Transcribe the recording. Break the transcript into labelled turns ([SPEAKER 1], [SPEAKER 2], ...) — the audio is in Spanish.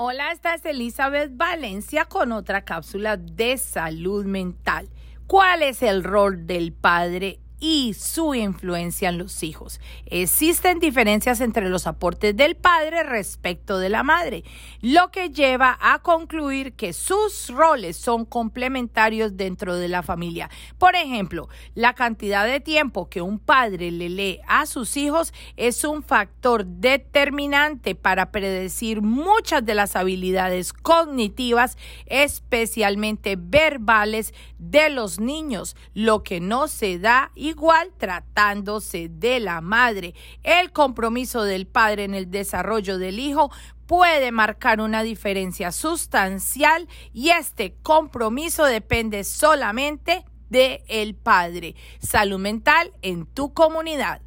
[SPEAKER 1] Hola, esta es Elizabeth Valencia con otra cápsula de salud mental. ¿Cuál es el rol del padre y su influencia en los hijos. Existen diferencias entre los aportes del padre respecto de la madre, lo que lleva a concluir que sus roles son complementarios dentro de la familia. Por ejemplo, la cantidad de tiempo que un padre le lee a sus hijos es un factor determinante para predecir muchas de las habilidades cognitivas, especialmente verbales, de los niños, lo que no se da y igual tratándose de la madre. El compromiso del padre en el desarrollo del hijo puede marcar una diferencia sustancial y este compromiso depende solamente de el padre. Salud mental en tu comunidad.